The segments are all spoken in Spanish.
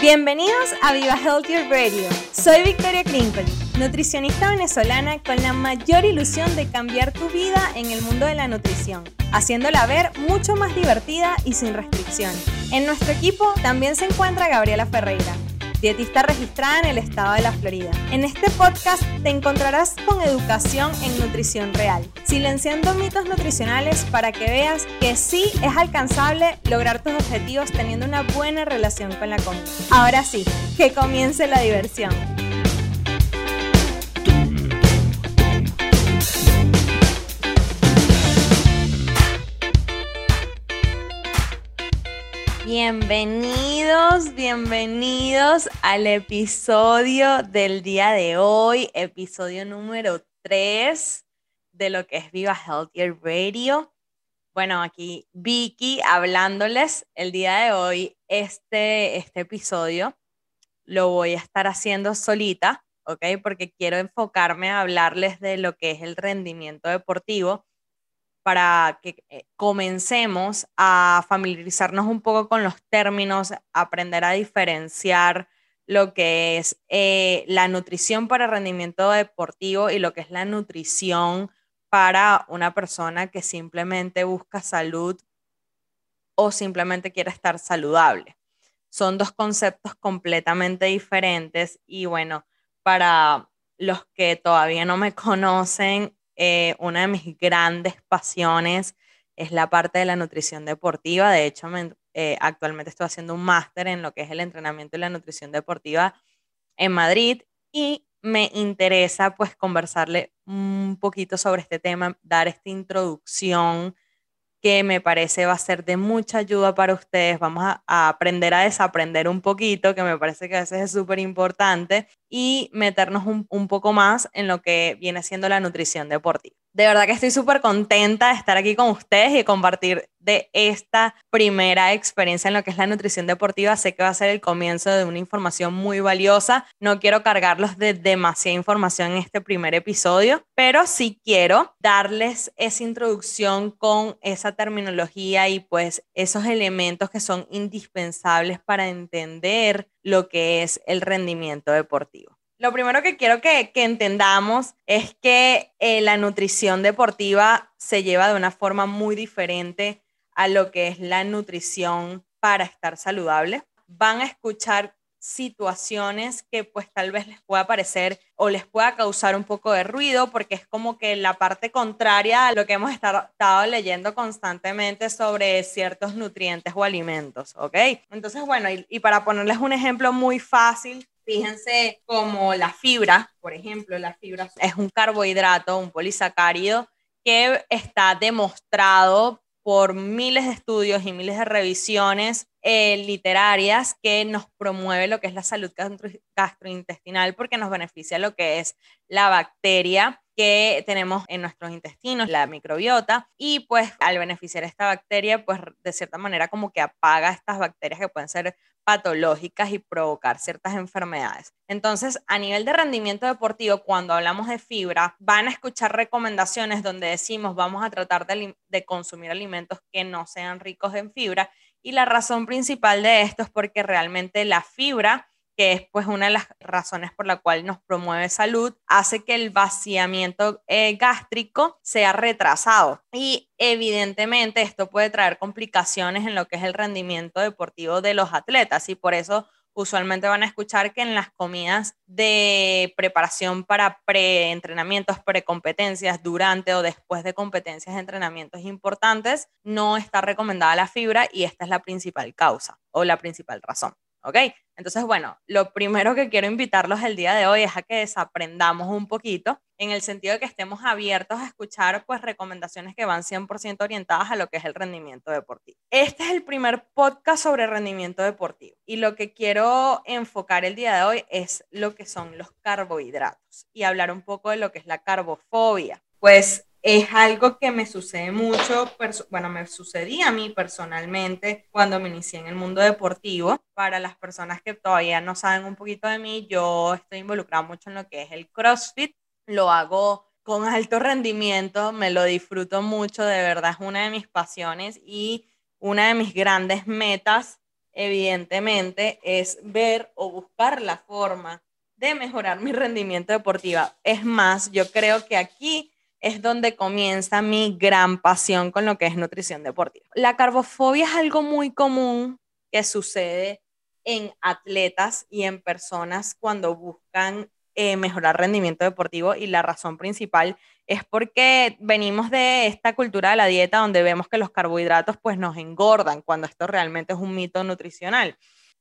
Bienvenidos a Viva Healthier Radio. Soy Victoria Crinkle, nutricionista venezolana con la mayor ilusión de cambiar tu vida en el mundo de la nutrición, haciéndola ver mucho más divertida y sin restricciones. En nuestro equipo también se encuentra Gabriela Ferreira dietista registrada en el estado de la Florida. En este podcast te encontrarás con educación en nutrición real, silenciando mitos nutricionales para que veas que sí es alcanzable lograr tus objetivos teniendo una buena relación con la comida. Ahora sí, que comience la diversión. Bienvenidos, bienvenidos al episodio del día de hoy, episodio número 3 de lo que es Viva Healthier Radio. Bueno, aquí Vicky hablándoles el día de hoy. Este, este episodio lo voy a estar haciendo solita, ¿ok? Porque quiero enfocarme a hablarles de lo que es el rendimiento deportivo para que eh, comencemos a familiarizarnos un poco con los términos, aprender a diferenciar lo que es eh, la nutrición para rendimiento deportivo y lo que es la nutrición para una persona que simplemente busca salud o simplemente quiere estar saludable. Son dos conceptos completamente diferentes y bueno, para los que todavía no me conocen, eh, una de mis grandes pasiones es la parte de la nutrición deportiva. De hecho, eh, actualmente estoy haciendo un máster en lo que es el entrenamiento y la nutrición deportiva en Madrid y me interesa pues conversarle un poquito sobre este tema, dar esta introducción que me parece va a ser de mucha ayuda para ustedes. Vamos a, aprender a desaprender un poquito, que me parece que a veces es súper importante, y meternos un, poco más en lo que viene siendo la nutrición deportiva. De verdad que estoy súper contenta de estar aquí con ustedes y compartir de esta primera experiencia en lo que es la nutrición deportiva. Sé que va a ser el comienzo de una información muy valiosa. No quiero cargarlos de demasiada información en este primer episodio, pero sí quiero darles esa introducción con esa terminología y pues esos elementos que son indispensables para entender lo que es el rendimiento deportivo. Lo primero que quiero que, entendamos es que eh, la nutrición deportiva se lleva de una forma muy diferente a lo que es la nutrición para estar saludable. Van a escuchar situaciones que pues tal vez les pueda parecer o les pueda causar un poco de ruido porque es como que la parte contraria a lo que hemos estado, leyendo constantemente sobre ciertos nutrientes o alimentos, ¿ok? Entonces, bueno, y para ponerles un ejemplo muy fácil, Fíjense como la fibra, por ejemplo, la fibra es un carbohidrato, un polisacárido que está demostrado por miles de estudios y miles de revisiones eh, literarias que nos promueve lo que es la salud gastrointestinal porque nos beneficia lo que es la bacteria que tenemos en nuestros intestinos, la microbiota, y pues al beneficiar esta bacteria, pues de cierta manera como que apaga estas bacterias que pueden ser patológicas y provocar ciertas enfermedades. Entonces, a nivel de rendimiento deportivo, cuando hablamos de fibra, van a escuchar recomendaciones donde decimos vamos a tratar de, consumir alimentos que no sean ricos en fibra. Y la razón principal de esto es porque realmente la fibra que es pues una de las razones por la cual nos promueve salud, hace que el vaciamiento eh, gástrico sea retrasado. Y evidentemente esto puede traer complicaciones en lo que es el rendimiento deportivo de los atletas y por eso usualmente van a escuchar que en las comidas de preparación para pre-entrenamientos, pre-competencias, durante o después de competencias entrenamientos importantes, no está recomendada la fibra y esta es la principal causa o la principal razón. ¿Ok? Entonces, bueno, lo primero que quiero invitarlos el día de hoy es a que desaprendamos un poquito en el sentido de que estemos abiertos a escuchar pues recomendaciones que van 100% orientadas a lo que es el rendimiento deportivo. Este es el primer podcast sobre rendimiento deportivo y lo que quiero enfocar el día de hoy es lo que son los carbohidratos y hablar un poco de lo que es la carbofobia. Pues es algo que me sucede mucho, bueno, me sucedía a mí personalmente cuando me inicié en el mundo deportivo. Para las personas que todavía no saben un poquito de mí, yo estoy involucrada mucho en lo que es el CrossFit. Lo hago con alto rendimiento, me lo disfruto mucho, de verdad es una de mis pasiones y una de mis grandes metas evidentemente, es ver o buscar la forma de mejorar mi rendimiento deportivo. Es más, yo creo que aquí es donde comienza mi gran pasión con lo que es nutrición deportiva. La carbofobia es algo muy común que sucede en atletas y en personas cuando buscan eh, mejorar rendimiento deportivo y la razón principal es porque venimos de esta cultura de la dieta donde vemos que los carbohidratos pues nos engordan cuando esto realmente es un mito nutricional.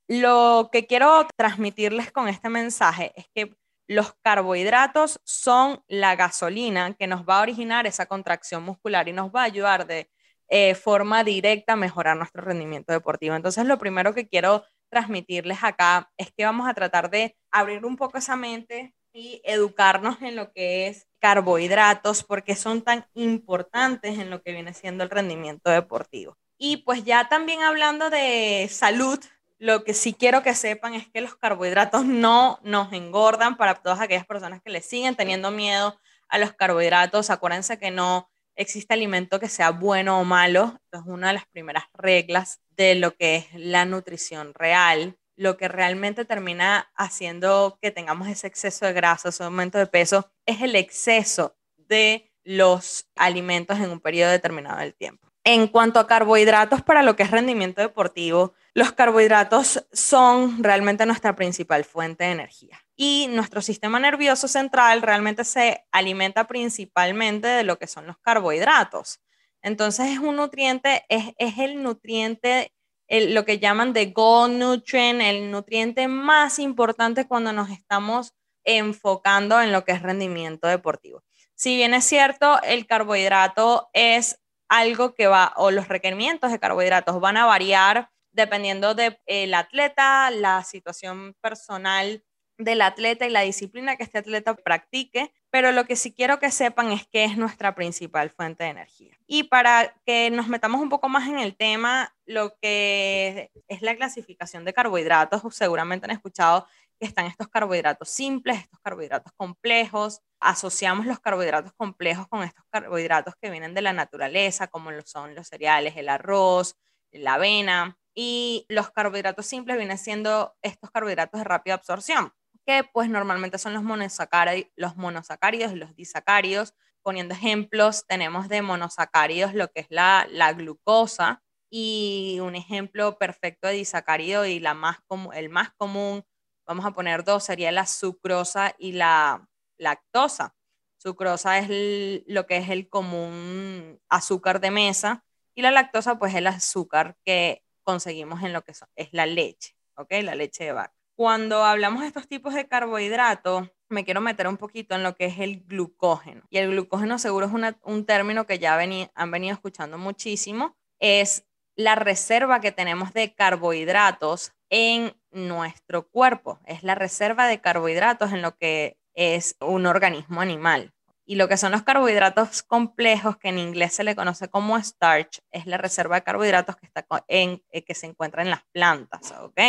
Lo que quiero transmitirles con este mensaje es que los carbohidratos son la gasolina que nos va a originar esa contracción muscular y nos va a ayudar de eh, forma directa a mejorar nuestro rendimiento deportivo. Entonces, lo primero que quiero transmitirles acá es que vamos a tratar de abrir un poco esa mente y educarnos en lo que es carbohidratos, porque son tan importantes en lo que viene siendo el rendimiento deportivo. Y pues ya también hablando de salud, lo que sí quiero que sepan es que los carbohidratos no nos engordan para todas aquellas personas que le siguen teniendo miedo a los carbohidratos. Acuérdense que no existe alimento que sea bueno o malo. es una de las primeras reglas de lo que es la nutrición real. Lo que realmente termina haciendo que tengamos ese exceso de grasa, ese aumento de peso, es el exceso de los alimentos en un periodo determinado del tiempo. En cuanto a carbohidratos para lo que es rendimiento deportivo, los carbohidratos son realmente nuestra principal fuente de energía y nuestro sistema nervioso central realmente se alimenta principalmente de lo que son los carbohidratos. Entonces es un nutriente, es, el nutriente, lo que llaman de gold nutrient, el nutriente más importante cuando nos estamos enfocando en lo que es rendimiento deportivo. Si bien es cierto, el carbohidrato es algo que va, o los requerimientos de carbohidratos van a variar dependiendo del atleta, la situación personal del atleta y la disciplina que este atleta practique, pero lo que sí quiero que sepan es que es nuestra principal fuente de energía. Y para que nos metamos un poco más en el tema, lo que es la clasificación de carbohidratos, seguramente han escuchado están estos carbohidratos simples, estos carbohidratos complejos. Asociamos los carbohidratos complejos con estos carbohidratos que vienen de la naturaleza, como lo son los cereales, el arroz, la avena. Y los carbohidratos simples vienen siendo estos carbohidratos de rápida absorción, que pues normalmente son los monosacáridos, los monosacáridos y los disacáridos. Poniendo ejemplos, tenemos de monosacáridos lo que es la, la glucosa y un ejemplo perfecto de disacárido y la más el más común vamos a poner dos, sería la sucrosa y la lactosa. Sucrosa es lo que es el común azúcar de mesa y la lactosa pues es el azúcar que conseguimos en lo que es la leche, ¿ok? La leche de vaca. Cuando hablamos de estos tipos de carbohidratos, me quiero meter un poquito en lo que es el glucógeno. Y el glucógeno seguro es un término que ya han venido escuchando muchísimo. Es la reserva que tenemos de carbohidratos en nuestro cuerpo. Es la reserva de carbohidratos en lo que es un organismo animal. Y lo que son los carbohidratos complejos, que en inglés se le conoce como starch, es la reserva de carbohidratos que, está en, eh, que se encuentra en las plantas. ¿ok?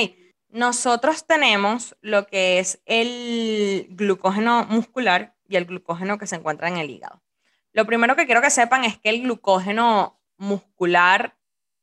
Nosotros tenemos lo que es el glucógeno muscular y el glucógeno que se encuentra en el hígado. Lo primero que quiero que sepan es que el glucógeno muscular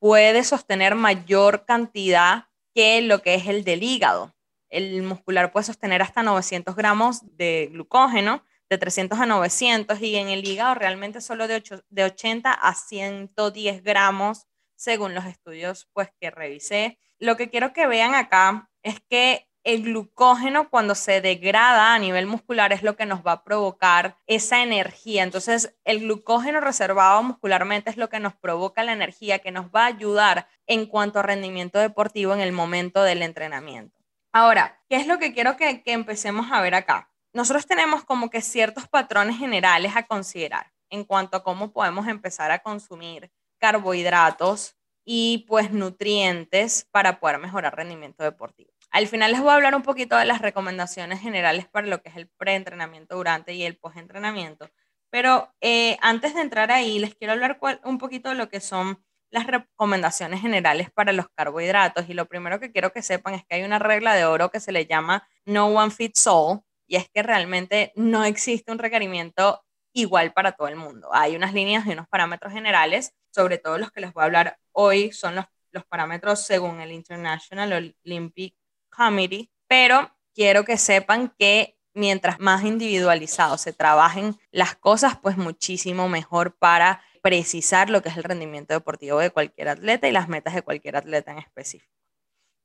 puede sostener mayor cantidad que lo que es el del hígado. El muscular puede sostener hasta 900 gramos de glucógeno, de 300 a 900, y en el hígado realmente solo de, de 80 a 110 gramos, según los estudios pues, que revisé. Lo que quiero que vean acá es que el glucógeno cuando se degrada a nivel muscular es lo que nos va a provocar esa energía. Entonces, el glucógeno reservado muscularmente es lo que nos provoca la energía, que nos va a ayudar en cuanto a rendimiento deportivo en el momento del entrenamiento. Ahora, ¿qué es lo que quiero que, empecemos a ver acá? Nosotros tenemos como que ciertos patrones generales a considerar en cuanto a cómo podemos empezar a consumir carbohidratos y pues nutrientes para poder mejorar rendimiento deportivo. Al final les voy a hablar un poquito de las recomendaciones generales para lo que es el preentrenamiento, durante y el postentrenamiento. Pero eh, antes de entrar ahí, les quiero hablar un poquito de lo que son las recomendaciones generales para los carbohidratos. Y lo primero que quiero que sepan es que hay una regla de oro que se le llama No One Fits All, y es que realmente no existe un requerimiento igual para todo el mundo. Hay unas líneas y unos parámetros generales, sobre todo los que les voy a hablar hoy son los los parámetros según el International Olympic Committee, pero quiero que sepan que mientras más individualizado se trabajen las cosas, pues muchísimo mejor para precisar lo que es el rendimiento deportivo de cualquier atleta y las metas de cualquier atleta en específico.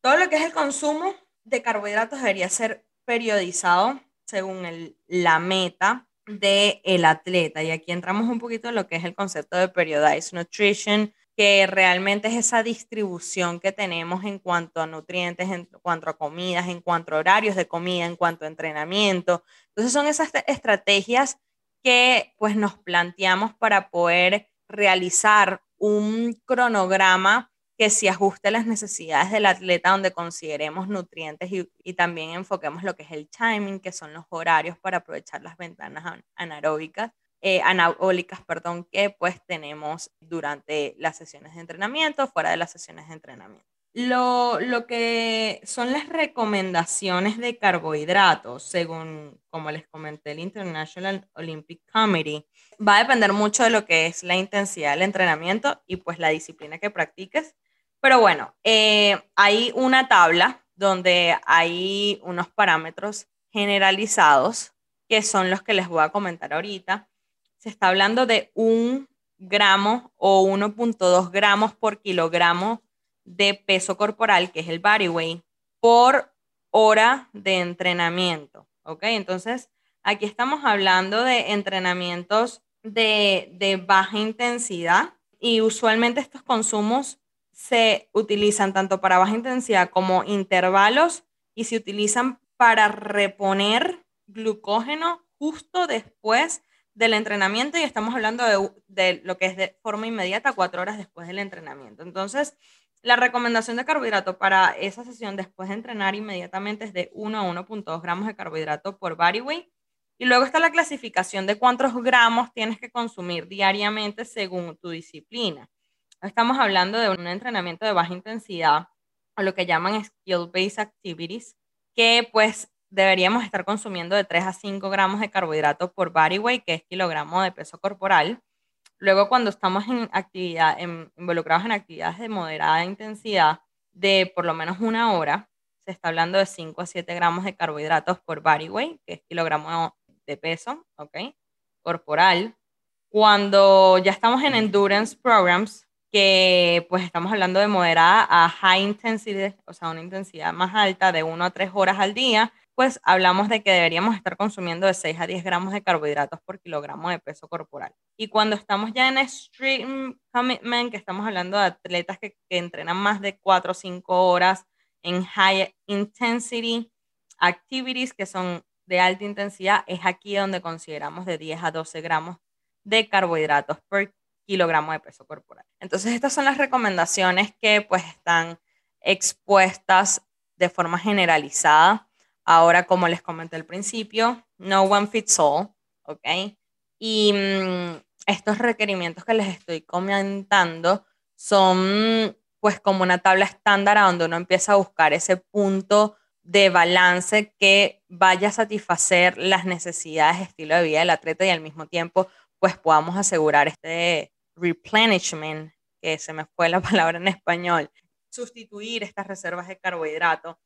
Todo lo que es el consumo de carbohidratos debería ser periodizado según la meta del el atleta. Y aquí entramos un poquito en lo que es el concepto de periodized nutrition, que realmente es esa distribución que tenemos en cuanto a nutrientes, en cuanto a comidas, en cuanto a horarios de comida, en cuanto a entrenamiento. Entonces son esas estrategias que pues nos planteamos para poder realizar un cronograma que se ajuste a las necesidades del atleta, donde consideremos nutrientes y, también enfoquemos lo que es el timing, que son los horarios para aprovechar las ventanas anaeróbicas, eh, anabólicas, perdón, que pues tenemos durante las sesiones de entrenamiento, fuera de las sesiones de entrenamiento. Lo, lo, que son las recomendaciones de carbohidratos, según, como les comenté, el International Olympic Committee, va a depender mucho de lo que es la intensidad del entrenamiento y pues la disciplina que practiques. Pero bueno, eh, hay una tabla donde hay unos parámetros generalizados que son los que les voy a comentar ahorita. Se está hablando de un gramo o 1.2 gramos por kilogramo de peso corporal, que es el body weight, por hora de entrenamiento. ¿Ok? Entonces, aquí estamos hablando de entrenamientos de, de baja intensidad y usualmente estos consumos se utilizan tanto para baja intensidad como intervalos y se utilizan para reponer glucógeno justo después del entrenamiento y estamos hablando de, de, lo que es de forma inmediata, cuatro horas después del entrenamiento. Entonces, la recomendación de carbohidrato para esa sesión después de entrenar inmediatamente es de 1 a 1.2 gramos de carbohidrato por body weight. Y luego está la clasificación de cuántos gramos tienes que consumir diariamente según tu disciplina. Estamos hablando de un entrenamiento de baja intensidad o lo que llaman skill-based activities, que pues deberíamos estar consumiendo de 3 a 5 gramos de carbohidratos por body weight, que es kilogramo de peso corporal. Luego, cuando estamos en actividad, involucrados en actividades de moderada intensidad de por lo menos una hora, se está hablando de 5 a 7 gramos de carbohidratos por body weight, que es kilogramo de peso, ¿ok? Corporal. Cuando ya estamos en endurance programs, que pues estamos hablando de moderada a high intensity, o sea, una intensidad más alta de 1 a 3 horas al día, pues hablamos de que deberíamos estar consumiendo de 6 a 10 gramos de carbohidratos por kilogramo de peso corporal. Y cuando estamos ya en extreme commitment, que estamos hablando de atletas que, que entrenan más de 4 o 5 horas en high intensity activities, que son de alta intensidad, es aquí donde consideramos de 10 a 12 gramos de carbohidratos por kilogramo de peso corporal. Entonces, estas son las recomendaciones que pues están expuestas de forma generalizada. Ahora, como les comenté al principio, no one fits all, ¿ok? Y mm, estos requerimientos que les estoy comentando son pues como una tabla estándar donde uno empieza a buscar ese punto de balance que vaya a satisfacer las necesidades de estilo de vida del atleta y al mismo tiempo pues podamos asegurar este replenishment, que se me fue la palabra en español, sustituir estas reservas de carbohidratos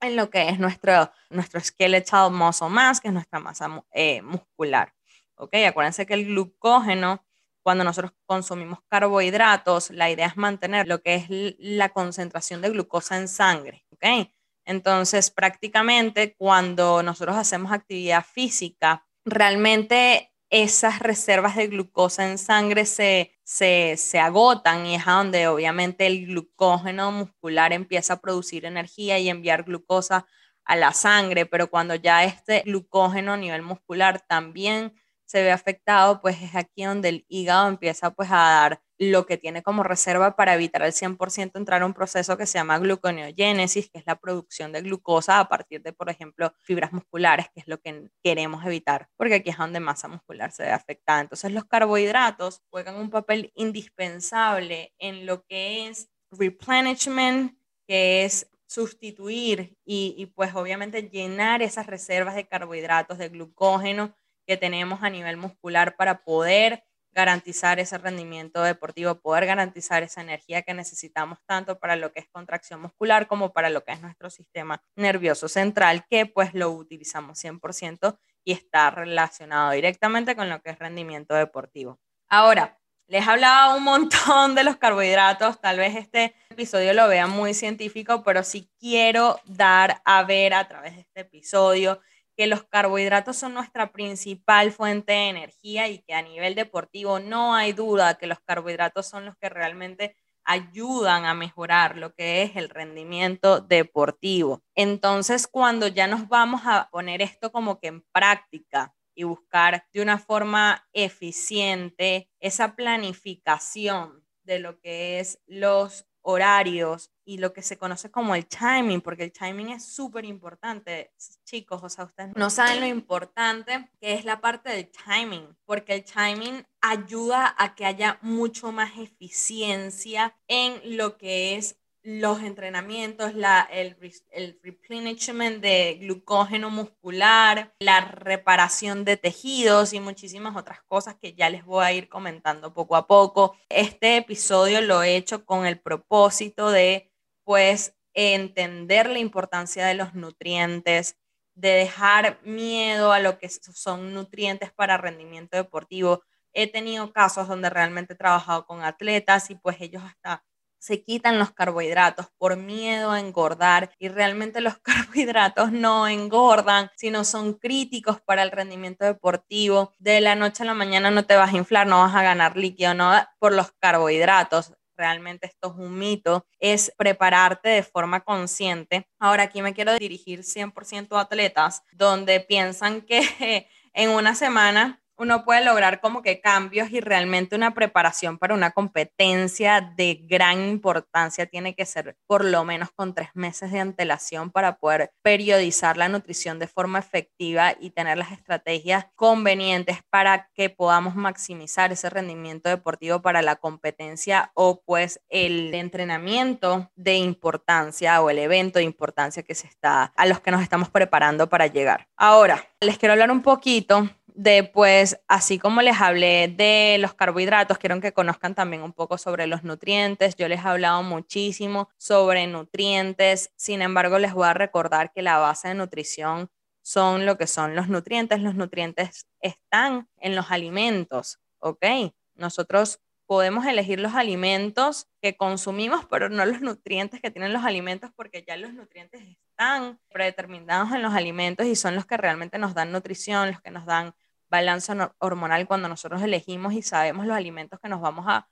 en lo que es nuestro, nuestro skeletal muscle mass, que es nuestra masa eh, muscular. ¿Ok? Acuérdense que el glucógeno, cuando nosotros consumimos carbohidratos, la idea es mantener lo que es la concentración de glucosa en sangre. ¿Ok? Entonces, prácticamente cuando nosotros hacemos actividad física, realmente esas reservas de glucosa en sangre se, se, agotan y es donde obviamente el glucógeno muscular empieza a producir energía y enviar glucosa a la sangre, pero cuando ya este glucógeno a nivel muscular también se ve afectado, pues es aquí donde el hígado empieza pues a dar lo que tiene como reserva para evitar al 100% entrar a un proceso que se llama gluconeogénesis, que es la producción de glucosa a partir de, por ejemplo, fibras musculares, que es lo que queremos evitar, porque aquí es donde masa muscular se ve afectada. Entonces los carbohidratos juegan un papel indispensable en lo que es replenishment, que es sustituir y, y pues obviamente llenar esas reservas de carbohidratos, de glucógeno que tenemos a nivel muscular para poder garantizar ese rendimiento deportivo, poder garantizar esa energía que necesitamos tanto para lo que es contracción muscular como para lo que es nuestro sistema nervioso central, que pues lo utilizamos 100% y está relacionado directamente con lo que es rendimiento deportivo. Ahora, les hablaba un montón de los carbohidratos, tal vez este episodio lo vean muy científico, pero sí quiero dar a ver a través de este episodio que los carbohidratos son nuestra principal fuente de energía y que a nivel deportivo no hay duda que los carbohidratos son los que realmente ayudan a mejorar lo que es el rendimiento deportivo. Entonces, cuando ya nos vamos a poner esto como que en práctica y buscar de una forma eficiente esa planificación de lo que es los horarios y lo que se conoce como el timing, porque el timing es súper importante, chicos, o sea, ustedes no saben lo importante que es la parte del timing, porque el timing ayuda a que haya mucho más eficiencia en lo que es los entrenamientos, el, el replenishment de glucógeno muscular, la reparación de tejidos y muchísimas otras cosas que ya les voy a ir comentando poco a poco. Este episodio lo he hecho con el propósito de, pues, entender la importancia de los nutrientes, de dejar miedo a lo que son nutrientes para rendimiento deportivo. He tenido casos donde realmente he trabajado con atletas y pues ellos hasta se quitan los carbohidratos por miedo a engordar y realmente los carbohidratos no engordan, sino son críticos para el rendimiento deportivo. De la noche a la mañana no te vas a inflar, no vas a ganar líquido, no por los carbohidratos. Realmente esto es un mito, es prepararte de forma consciente. Ahora aquí me quiero dirigir 100% a atletas donde piensan que en una semana uno puede lograr como que cambios y realmente una preparación para una competencia de gran importancia tiene que ser por lo menos con tres meses de antelación para poder periodizar la nutrición de forma efectiva y tener las estrategias convenientes para que podamos maximizar ese rendimiento deportivo para la competencia o pues el entrenamiento de importancia o el evento de importancia que se está a los que nos estamos preparando para llegar. Ahora, les quiero hablar un poquito de pues, así como les hablé de los carbohidratos, quiero que conozcan también un poco sobre los nutrientes. Yo les he hablado muchísimo sobre nutrientes, sin embargo, les voy a recordar que la base de nutrición son lo que son los nutrientes. Los nutrientes están en los alimentos, ¿ok? Nosotros podemos elegir los alimentos que consumimos, pero no los nutrientes que tienen los alimentos, porque ya los nutrientes están predeterminados en los alimentos y son los que realmente nos dan nutrición, los que nos dan balance hormonal cuando nosotros elegimos y sabemos los alimentos que nos vamos a,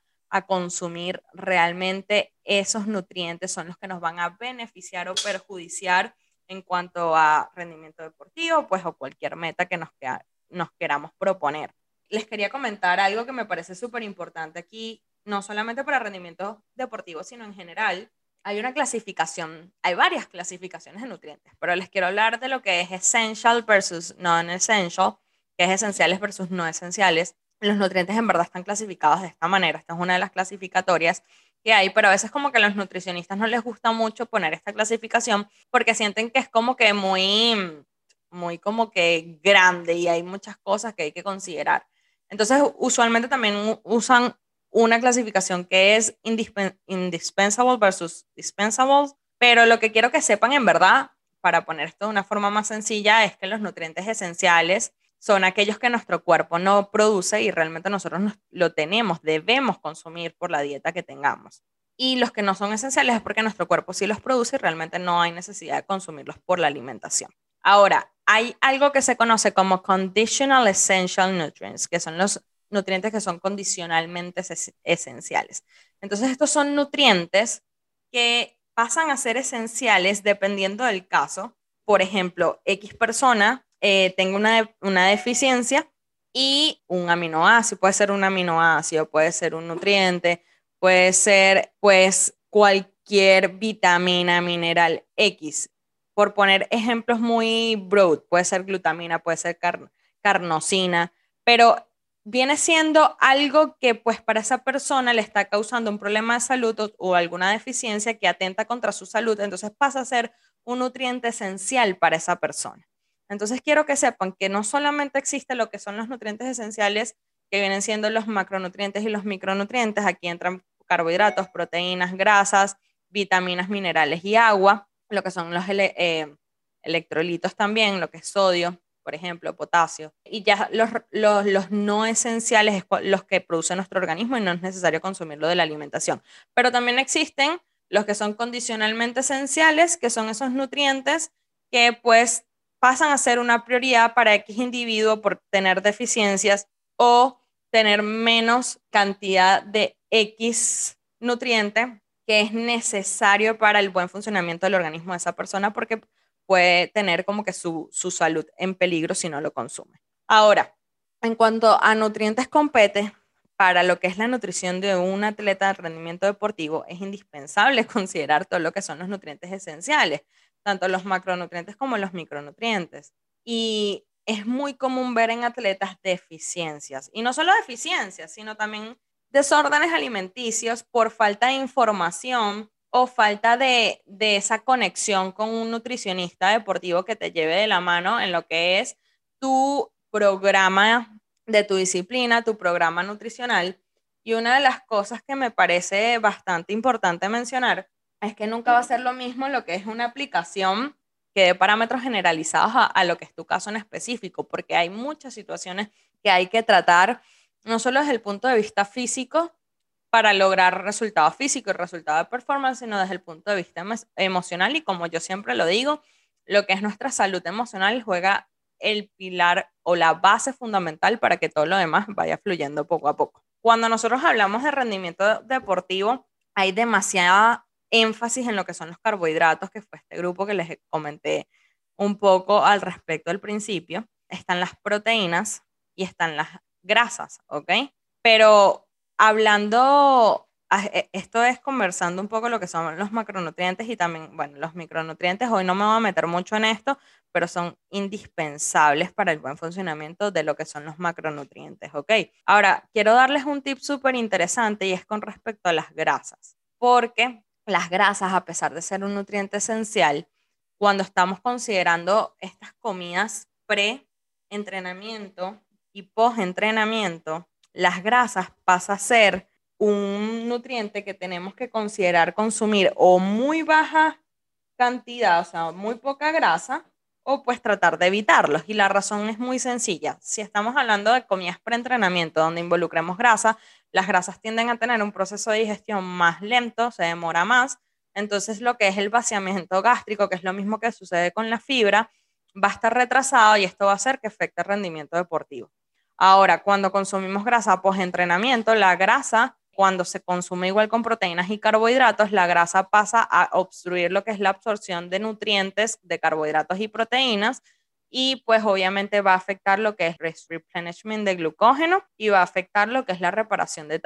consumir, realmente esos nutrientes son los que nos van a beneficiar o perjudiciar en cuanto a rendimiento deportivo, pues o cualquier meta que nos, nos queramos proponer. Les quería comentar algo que me parece súper importante aquí, no solamente para rendimiento deportivo, sino en general. Hay una clasificación, hay varias clasificaciones de nutrientes, pero les quiero hablar de lo que es essential versus non-essential que es esenciales versus no esenciales. Los nutrientes en verdad están clasificados de esta manera. Esta es una de las clasificatorias que hay, pero a veces como que a los nutricionistas no les gusta mucho poner esta clasificación porque sienten que es como que muy, muy como que grande y hay muchas cosas que hay que considerar. Entonces, usualmente también usan una clasificación que es indispensable versus dispensable, pero lo que quiero que sepan en verdad, para poner esto de una forma más sencilla, es que los nutrientes esenciales son aquellos que nuestro cuerpo no produce y realmente nosotros lo tenemos, debemos consumir por la dieta que tengamos. Y los que no son esenciales es porque nuestro cuerpo sí los produce y realmente no hay necesidad de consumirlos por la alimentación. Ahora, hay algo que se conoce como conditional essential nutrients, que son los nutrientes que son condicionalmente esenciales. Entonces, estos son nutrientes que pasan a ser esenciales dependiendo del caso. Por ejemplo, X persona eh, tengo una, una deficiencia y un aminoácido, puede ser un aminoácido, puede ser un nutriente, puede ser pues cualquier vitamina, mineral X. Por poner ejemplos muy broad, puede ser glutamina, puede ser carnosina, pero viene siendo algo que pues para esa persona le está causando un problema de salud o, o, alguna deficiencia que atenta contra su salud, entonces pasa a ser un nutriente esencial para esa persona. Entonces quiero que sepan que no solamente existe lo que son los nutrientes esenciales, que vienen siendo los macronutrientes y los micronutrientes. Aquí entran carbohidratos, proteínas, grasas, vitaminas, minerales y agua, lo que son los eh, electrolitos también, lo que es sodio, por ejemplo, potasio. Y ya los, los, no esenciales es los que produce nuestro organismo y no es necesario consumirlo de la alimentación. Pero también existen los que son condicionalmente esenciales, que son esos nutrientes que pues pasan a ser una prioridad para X individuo por tener deficiencias o tener menos cantidad de X nutriente que es necesario para el buen funcionamiento del organismo de esa persona porque puede tener como que su, su salud en peligro si no lo consume. Ahora, en cuanto a nutrientes compete, para lo que es la nutrición de un atleta de rendimiento deportivo, es indispensable considerar todo lo que son los nutrientes esenciales, tanto los macronutrientes como los micronutrientes. Y es muy común ver en atletas deficiencias, y no solo deficiencias, sino también desórdenes alimenticios por falta de información o falta de, de esa conexión con un nutricionista deportivo que te lleve de la mano en lo que es tu programa de tu disciplina, tu programa nutricional. Y una de las cosas que me parece bastante importante mencionar es que nunca va a ser lo mismo lo que es una aplicación que dé parámetros generalizados a, lo que es tu caso en específico, porque hay muchas situaciones que hay que tratar, no solo desde el punto de vista físico, para lograr resultados físicos y resultados de performance, sino desde el punto de vista emocional. Y como yo siempre lo digo, lo que es nuestra salud emocional juega el pilar o la base fundamental para que todo lo demás vaya fluyendo poco a poco. Cuando nosotros hablamos de rendimiento deportivo, hay demasiada énfasis en lo que son los carbohidratos, que fue este grupo que les comenté un poco al respecto al principio. Están las proteínas y están las grasas, ¿ok? Pero hablando Ah, e, esto es conversando un poco lo que son los macronutrientes y también, bueno, los micronutrientes. Hoy no me voy a meter mucho en esto, pero son indispensables para el buen funcionamiento de lo que son los macronutrientes, ¿ok? Ahora, quiero darles un tip súper interesante y es con respecto a las grasas, porque las grasas, a pesar de ser un nutriente esencial, cuando estamos considerando estas comidas pre-entrenamiento y post-entrenamiento, las grasas pasan a ser un nutriente que tenemos que considerar consumir o muy baja cantidad, o sea, muy poca grasa, o pues tratar de evitarlos. Y la razón es muy sencilla. Si estamos hablando de comidas pre-entrenamiento donde involucremos grasa, las grasas tienden a tener un proceso de digestión más lento, se demora más. Entonces lo que es el vaciamiento gástrico, que es lo mismo que sucede con la fibra, va a estar retrasado y esto va a hacer que afecte el rendimiento deportivo. Ahora, cuando consumimos grasa post-entrenamiento, la grasa cuando se consume igual con proteínas y carbohidratos, la grasa pasa a obstruir lo que es la absorción de nutrientes de carbohidratos y proteínas y pues obviamente va a afectar lo que es replenishment de glucógeno y va a afectar lo que es la reparación de,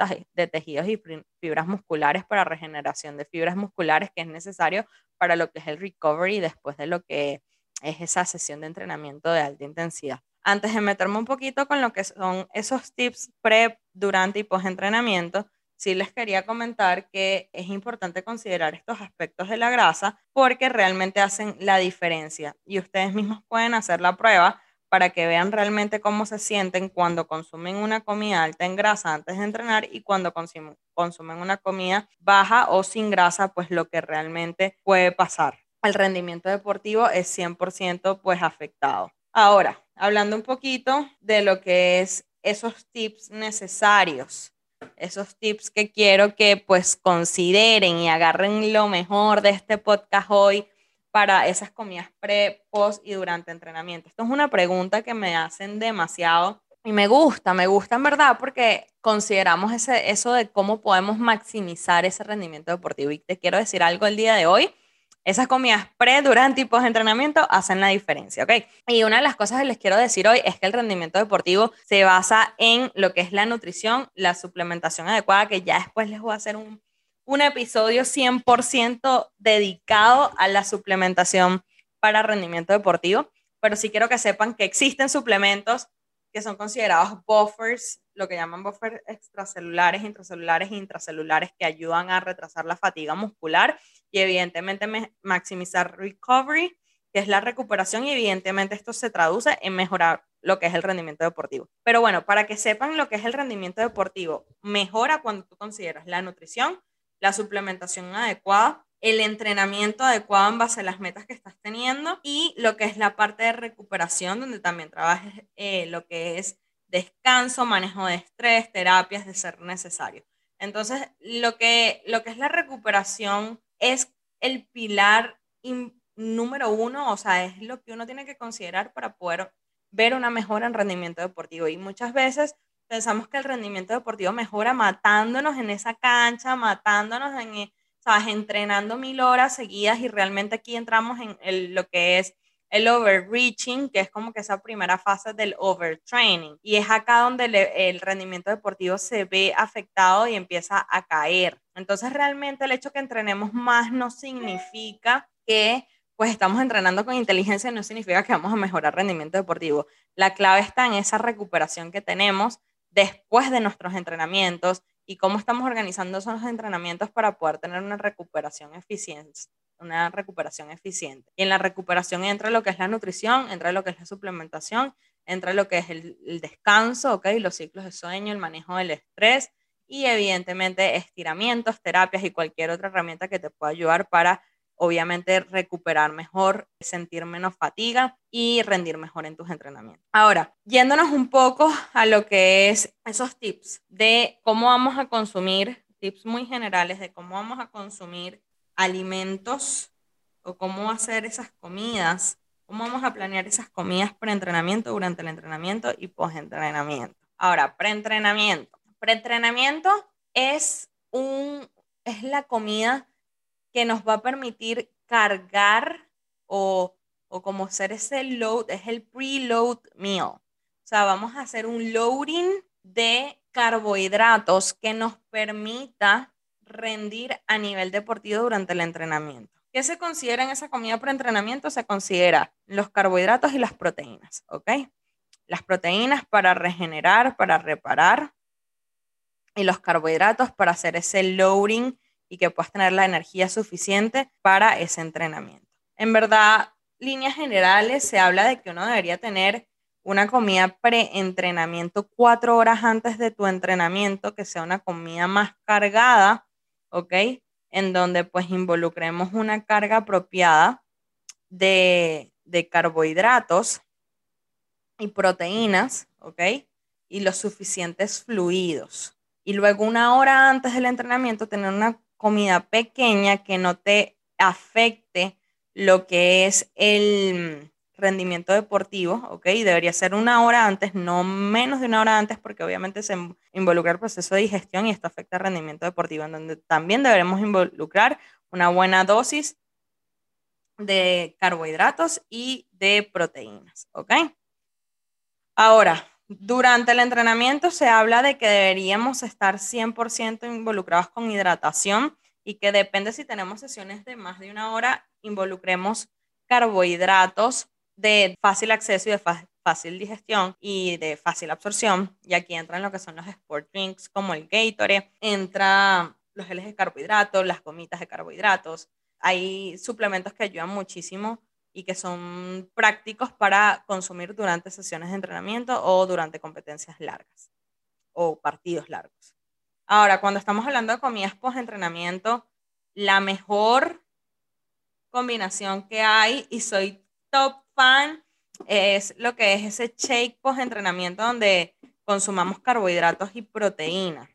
tejidos y fibras musculares para regeneración de fibras musculares que es necesario para lo que es el recovery después de lo que es esa sesión de entrenamiento de alta intensidad. Antes de meterme un poquito con lo que son esos tips pre, durante y post entrenamiento, sí les quería comentar que es importante considerar estos aspectos de la grasa porque realmente hacen la diferencia y ustedes mismos pueden hacer la prueba para que vean realmente cómo se sienten cuando consumen una comida alta en grasa antes de entrenar y cuando consumen, una comida baja o sin grasa, pues lo que realmente puede pasar. El rendimiento deportivo es 100% pues afectado. Ahora, hablando un poquito de lo que es esos tips necesarios esos tips que quiero que pues consideren y agarren lo mejor de este podcast hoy para esas comidas pre, post y durante entrenamiento. Esto es una pregunta que me hacen demasiado y me gusta, me gusta en verdad porque consideramos ese, eso de cómo podemos maximizar ese rendimiento deportivo. Y te quiero decir algo el día de hoy esas comidas pre, durante y post entrenamiento hacen la diferencia, ¿ok? Y una de las cosas que les quiero decir hoy es que el rendimiento deportivo se basa en lo que es la nutrición, la suplementación adecuada, que ya después les voy a hacer un, un episodio 100% dedicado a la suplementación para rendimiento deportivo, pero sí quiero que sepan que existen suplementos que son considerados buffers, lo que llaman buffers extracelulares, intracelulares intracelulares que ayudan a retrasar la fatiga muscular y evidentemente maximizar recovery, que es la recuperación y evidentemente esto se traduce en mejorar lo que es el rendimiento deportivo. Pero bueno, para que sepan lo que es el rendimiento deportivo, mejora cuando tú consideras la nutrición, la suplementación adecuada, el entrenamiento adecuado en base a las metas que estás teniendo y lo que es la parte de recuperación, donde también trabajes eh, lo que es descanso, manejo de estrés, terapias de ser necesario. Entonces, lo que, lo que es la recuperación es el pilar número uno, o sea, es lo que uno tiene que considerar para poder ver una mejora en rendimiento deportivo. Y muchas veces pensamos que el rendimiento deportivo mejora matándonos en esa cancha, matándonos en, ¿sabes? entrenando mil horas seguidas y realmente aquí entramos en lo que es el overreaching, que es como que esa primera fase del overtraining. Y es acá donde el rendimiento deportivo se ve afectado y empieza a caer. Entonces realmente el hecho que entrenemos más no significa que pues estamos entrenando con inteligencia, no significa que vamos a mejorar rendimiento deportivo. La clave está en esa recuperación que tenemos después de nuestros entrenamientos y cómo estamos organizando esos entrenamientos para poder tener una recuperación eficiente una recuperación eficiente. Y en la recuperación entra lo que es la nutrición, entra lo que es la suplementación, entra lo que es el, descanso, ¿ok? Los ciclos de sueño, el manejo del estrés y evidentemente estiramientos, terapias y cualquier otra herramienta que te pueda ayudar para obviamente recuperar mejor, sentir menos fatiga y rendir mejor en tus entrenamientos. Ahora, yéndonos un poco a lo que es esos tips de cómo vamos a consumir, tips muy generales de cómo vamos a consumir alimentos o cómo hacer esas comidas, cómo vamos a planear esas comidas pre-entrenamiento, durante el entrenamiento y post-entrenamiento. Ahora, pre-entrenamiento. Pre-entrenamiento es, es la comida que nos va a permitir cargar o, o como hacer ese load, es el preload meal. O sea, vamos a hacer un loading de carbohidratos que nos permita rendir a nivel deportivo durante el entrenamiento. ¿Qué se considera en esa comida pre-entrenamiento? Se considera los carbohidratos y las proteínas, ¿ok? Las proteínas para regenerar, para reparar, y los carbohidratos para hacer ese loading y que puedas tener la energía suficiente para ese entrenamiento. En verdad, líneas generales, se habla de que uno debería tener una comida pre-entrenamiento cuatro horas antes de tu entrenamiento, que sea una comida más cargada ¿ok? En donde pues involucremos una carga apropiada de, carbohidratos y proteínas, ¿ok? Y los suficientes fluidos. Y luego una hora antes del entrenamiento tener una comida pequeña que no te afecte lo que es el, rendimiento deportivo, ¿ok? Debería ser una hora antes, no menos de una hora antes, porque obviamente se involucra el proceso de digestión y esto afecta el rendimiento deportivo, en donde también deberemos involucrar una buena dosis de carbohidratos y de proteínas, ¿ok? Ahora, durante el entrenamiento se habla de que deberíamos estar 100% involucrados con hidratación y que depende si tenemos sesiones de más de una hora, involucremos carbohidratos de fácil acceso y de fácil digestión y de fácil absorción. Y aquí entran lo que son los sport drinks como el Gatorade, entra los geles de carbohidratos, las gomitas de carbohidratos. Hay suplementos que ayudan muchísimo y que son prácticos para consumir durante sesiones de entrenamiento o durante competencias largas o partidos largos. Ahora, cuando estamos hablando de comidas post-entrenamiento, la mejor combinación que hay, y soy top es lo que es ese shake post-entrenamiento donde consumamos carbohidratos y proteína.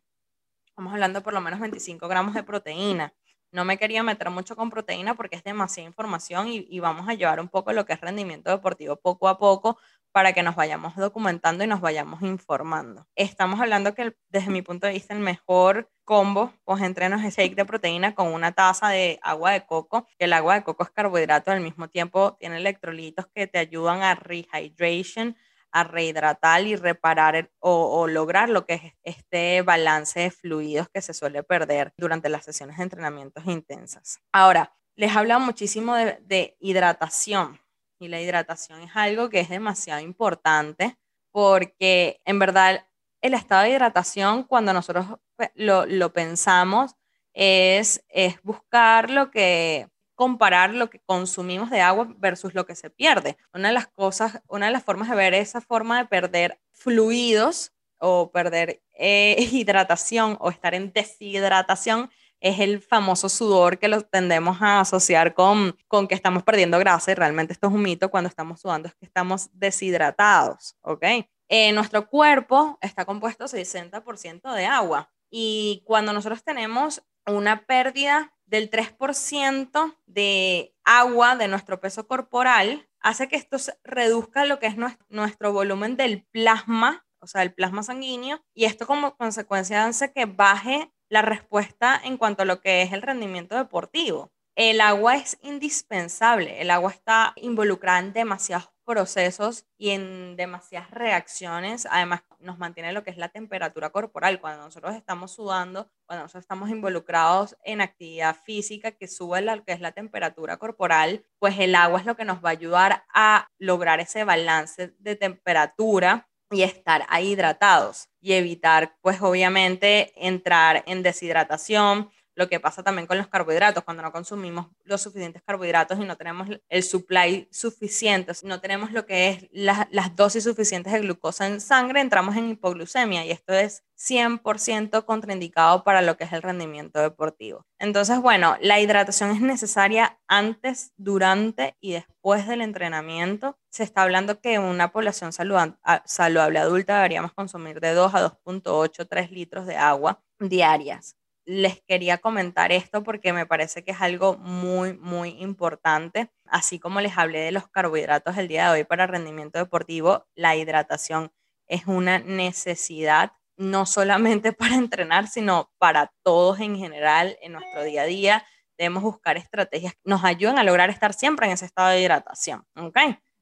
Estamos hablando por lo menos 25 gramos de proteína. No me quería meter mucho con proteína porque es demasiada información y, vamos a llevar un poco lo que es rendimiento deportivo poco a poco para que nos vayamos documentando y nos vayamos informando. Estamos hablando que desde mi punto de vista el mejor combo post-entreno es shake de proteína con una taza de agua de coco, el agua de coco es carbohidrato, al mismo tiempo tiene electrolitos que te ayudan a rehydration, a rehidratar y reparar o, lograr lo que es este balance de fluidos que se suele perder durante las sesiones de entrenamientos intensas. Ahora, les habla muchísimo de, hidratación y la hidratación es algo que es demasiado importante porque en verdad el estado de hidratación cuando nosotros lo, lo pensamos es, es buscar lo que comparar lo que consumimos de agua versus lo que se pierde. Una de las cosas, una de las formas de ver esa forma de perder fluidos o perder eh, hidratación o estar en deshidratación es el famoso sudor que lo tendemos a asociar con, con que estamos perdiendo grasa y realmente esto es un mito cuando estamos sudando, es que estamos deshidratados, ¿ok? Eh, nuestro cuerpo está compuesto 60% de agua y cuando nosotros tenemos una pérdida del 3% de agua de nuestro peso corporal, hace que esto reduzca lo que es nuestro volumen del plasma, o sea, el plasma sanguíneo, y esto como consecuencia hace que baje la respuesta en cuanto a lo que es el rendimiento deportivo. El agua es indispensable, el agua está involucrada en demasiados procesos y en demasiadas reacciones. Además, nos mantiene lo que es la temperatura corporal. Cuando nosotros estamos sudando, cuando nosotros estamos involucrados en actividad física que sube lo que es la temperatura corporal, pues el agua es lo que nos va a ayudar a lograr ese balance de temperatura y estar ahí hidratados y evitar, pues obviamente, entrar en deshidratación, lo que pasa también con los carbohidratos, cuando no consumimos los suficientes carbohidratos y no tenemos el supply suficiente, no tenemos lo que es las dosis suficientes de glucosa en sangre, entramos en hipoglucemia y esto es 100% contraindicado para lo que es el rendimiento deportivo. Entonces, bueno, la hidratación es necesaria antes, durante y después del entrenamiento. Se está hablando que una población saludable adulta deberíamos consumir de 2 a 2.8, 3 litros de agua diarias les quería comentar esto porque me parece que es algo muy, muy importante. Así como les hablé de los carbohidratos el día de hoy para rendimiento deportivo, la hidratación es una necesidad no solamente para entrenar, sino para todos en general en nuestro día a día. Debemos buscar estrategias que nos ayuden a lograr estar siempre en ese estado de hidratación. ¿Ok?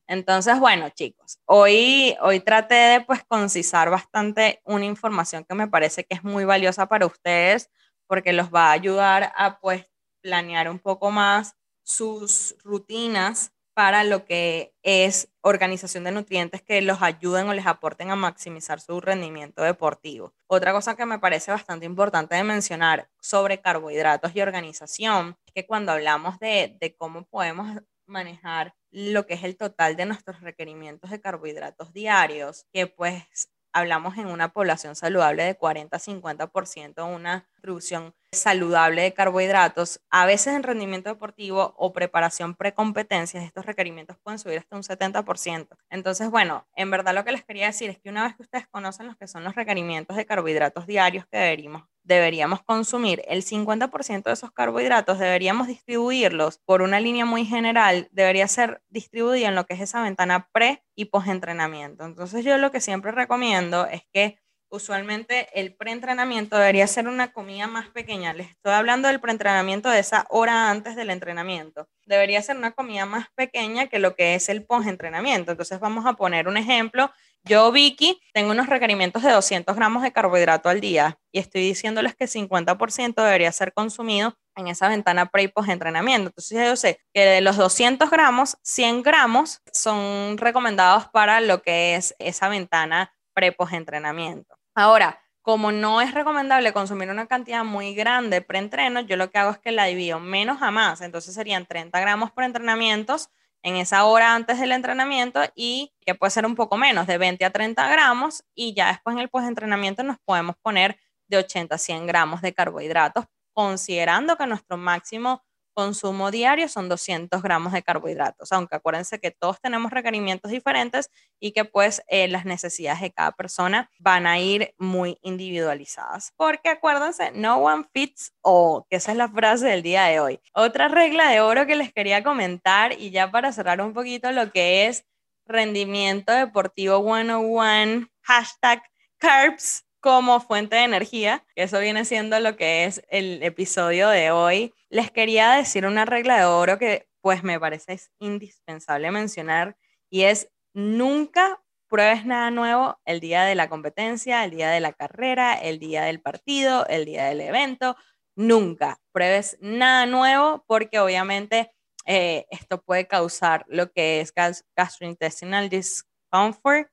Entonces, bueno, chicos, hoy, hoy traté de pues concisar bastante una información que me parece que es muy valiosa para ustedes porque los va a ayudar a pues planear un poco más sus rutinas para lo que es organización de nutrientes que los ayuden o les aporten a maximizar su rendimiento deportivo. Otra cosa que me parece bastante importante de mencionar sobre carbohidratos y organización es que cuando hablamos de, de cómo podemos manejar lo que es el total de nuestros requerimientos de carbohidratos diarios, que pues hablamos en una población saludable de 40-50%, una distribución saludable de carbohidratos, a veces en rendimiento deportivo o preparación precompetencias, estos requerimientos pueden subir hasta un 70%. Entonces, bueno, en verdad lo que les quería decir es que una vez que ustedes conocen los que son los requerimientos de carbohidratos diarios que deberíamos, deberíamos consumir, el 50% de esos carbohidratos deberíamos distribuirlos por una línea muy general, debería ser distribuida en lo que es esa ventana pre y post entrenamiento. Entonces, yo lo que siempre recomiendo es que usualmente el preentrenamiento debería ser una comida más pequeña. Les estoy hablando del preentrenamiento de esa hora antes del entrenamiento. Debería ser una comida más pequeña que lo que es el post-entrenamiento. Entonces vamos a poner un ejemplo. Yo, Vicky, tengo unos requerimientos de 200 gramos de carbohidrato al día y estoy diciéndoles que 50% debería ser consumido en esa ventana pre y post entrenamiento. Entonces yo sé que de los 200 gramos, 100 gramos son recomendados para lo que es esa ventana pre post entrenamiento. Ahora, como no es recomendable consumir una cantidad muy grande pre-entreno, yo lo que hago es que la divido menos a más. Entonces serían 30 gramos por entrenamientos en esa hora antes del entrenamiento y que puede ser un poco menos, de 20 a 30 gramos. Y ya después en el post-entrenamiento nos podemos poner de 80 a 100 gramos de carbohidratos, considerando que nuestro máximo consumo diario son 200 gramos de carbohidratos, aunque acuérdense que todos tenemos requerimientos diferentes y que pues eh, las necesidades de cada persona van a ir muy individualizadas. Porque acuérdense, no one fits all, que esa es la frase del día de hoy. Otra regla de oro que les quería comentar y ya para cerrar un poquito lo que es rendimiento deportivo 101, hashtag carbs como fuente de energía, eso viene siendo lo que es el episodio de hoy, les quería decir una regla de oro que pues me parece indispensable mencionar y es nunca pruebes nada nuevo el día de la competencia, el día de la carrera, el día del partido, el día del evento, nunca pruebes nada nuevo porque obviamente eh, esto puede causar lo que es gastrointestinal discomfort,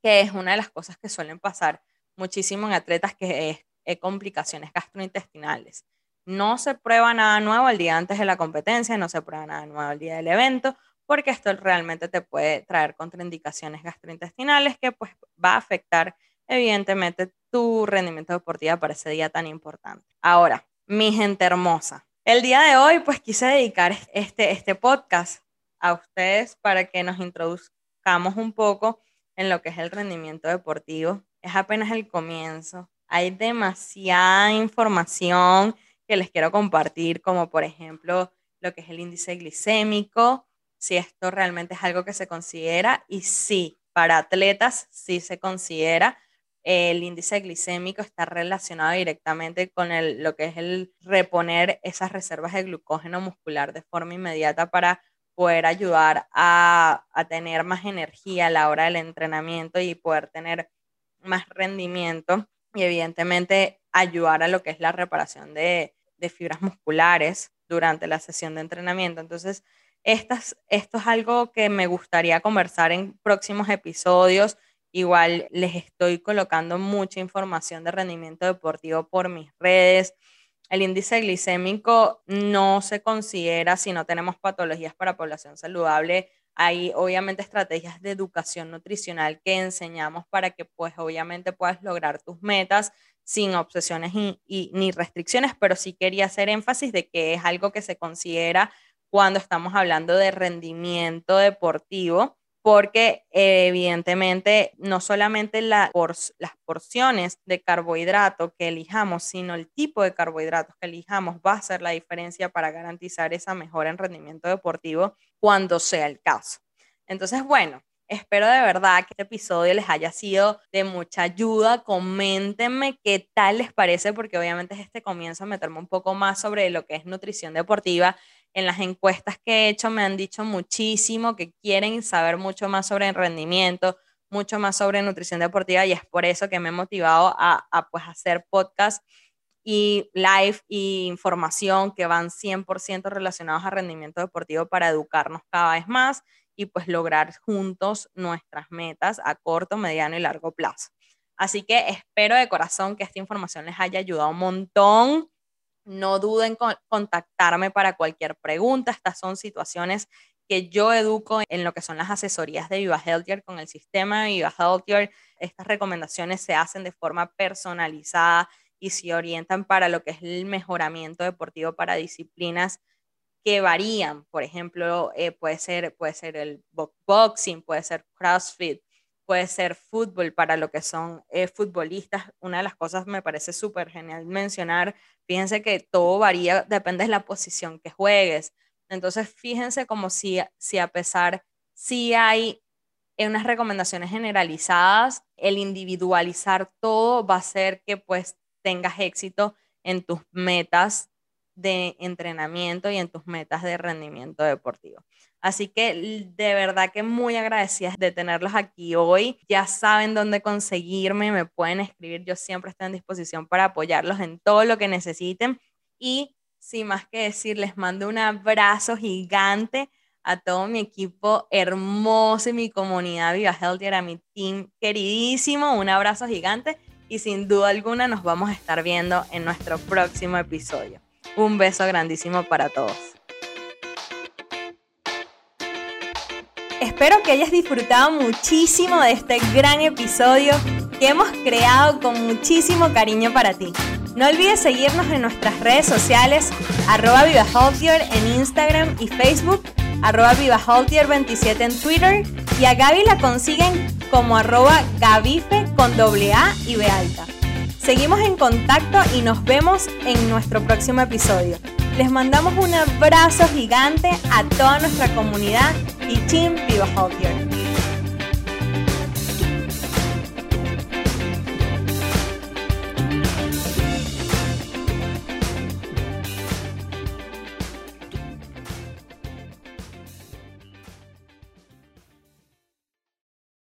que es una de las cosas que suelen pasar muchísimo en atletas que es, complicaciones gastrointestinales. No se prueba nada nuevo el día antes de la competencia, no se prueba nada nuevo el día del evento, porque esto realmente te puede traer contraindicaciones gastrointestinales que pues va a afectar evidentemente tu rendimiento deportivo para ese día tan importante. Ahora, mi gente hermosa, el día de hoy pues quise dedicar este, este podcast a ustedes para que nos introduzcamos un poco en lo que es el rendimiento deportivo. Es apenas el comienzo. Hay demasiada información que les quiero compartir, como por ejemplo lo que es el índice glicémico, si esto realmente es algo que se considera y sí, para atletas sí se considera. El índice glicémico está relacionado directamente con lo que es el reponer esas reservas de glucógeno muscular de forma inmediata para poder ayudar a, tener más energía a la hora del entrenamiento y poder tener más rendimiento y evidentemente ayudar a lo que es la reparación de, fibras musculares durante la sesión de entrenamiento. Entonces, estas, esto es algo que me gustaría conversar en próximos episodios. Igual les estoy colocando mucha información de rendimiento deportivo por mis redes. El índice glicémico no se considera si no tenemos patologías para población saludable. Hay obviamente estrategias de educación nutricional que enseñamos para que pues obviamente puedas lograr tus metas sin obsesiones y, ni restricciones, pero sí quería hacer énfasis de que es algo que se considera cuando estamos hablando de rendimiento deportivo, porque evidentemente no solamente las porciones de carbohidrato que elijamos, sino el tipo de carbohidratos que elijamos va a ser la diferencia para garantizar esa mejora en rendimiento deportivo cuando sea el caso. Entonces, bueno, Espero de verdad que este episodio les haya sido de mucha ayuda. Coméntenme qué tal les parece, porque obviamente es este comienzo a meterme un poco más sobre lo que es nutrición deportiva. En las encuestas que he hecho me han dicho muchísimo que quieren saber mucho más sobre rendimiento, mucho más sobre nutrición deportiva y es por eso que me he motivado a, a pues hacer podcast y live y información que van 100% relacionados a rendimiento deportivo para educarnos cada vez más y pues lograr juntos nuestras metas a corto, mediano y largo plazo. Así que espero de corazón que esta información les haya ayudado un montón. No duden en contactarme para cualquier pregunta. Estas son situaciones que yo educo en lo que son las asesorías de Viva Healthier con el sistema Viva Healthier. Estas recomendaciones se hacen de forma personalizada y se orientan para lo que es el mejoramiento deportivo para disciplinas que varían. Por ejemplo, eh, puede, ser, puede ser el boxing, puede ser CrossFit, puede ser fútbol para lo que son eh, futbolistas. Una de las cosas me parece súper genial mencionar, fíjense que todo varía, depende de la posición que juegues. Entonces, fíjense como si, si a pesar, si hay unas recomendaciones generalizadas, el individualizar todo va a hacer que pues tengas éxito en tus metas de entrenamiento y en tus metas de rendimiento deportivo. Así que de verdad que muy agradecida de tenerlos aquí hoy. Ya saben dónde conseguirme, me pueden escribir. Yo siempre estoy en disposición para apoyarlos en todo lo que necesiten. Y sin más que decir, les mando un abrazo gigante a todo mi equipo hermoso y mi comunidad Viva Healthier, a mi team queridísimo. Un abrazo gigante y sin duda alguna nos vamos a estar viendo en nuestro próximo episodio. Un beso grandísimo para todos. Espero que hayas disfrutado muchísimo de este gran episodio que hemos creado con muchísimo cariño para ti. No olvides seguirnos en nuestras redes sociales, arroba en Instagram y Facebook, arroba 27 en Twitter y a Gaby la consiguen como arroba gabife con doble A y B alta. Seguimos en contacto y nos vemos en nuestro próximo episodio. Les mandamos un abrazo gigante a toda nuestra comunidad y Team Viva.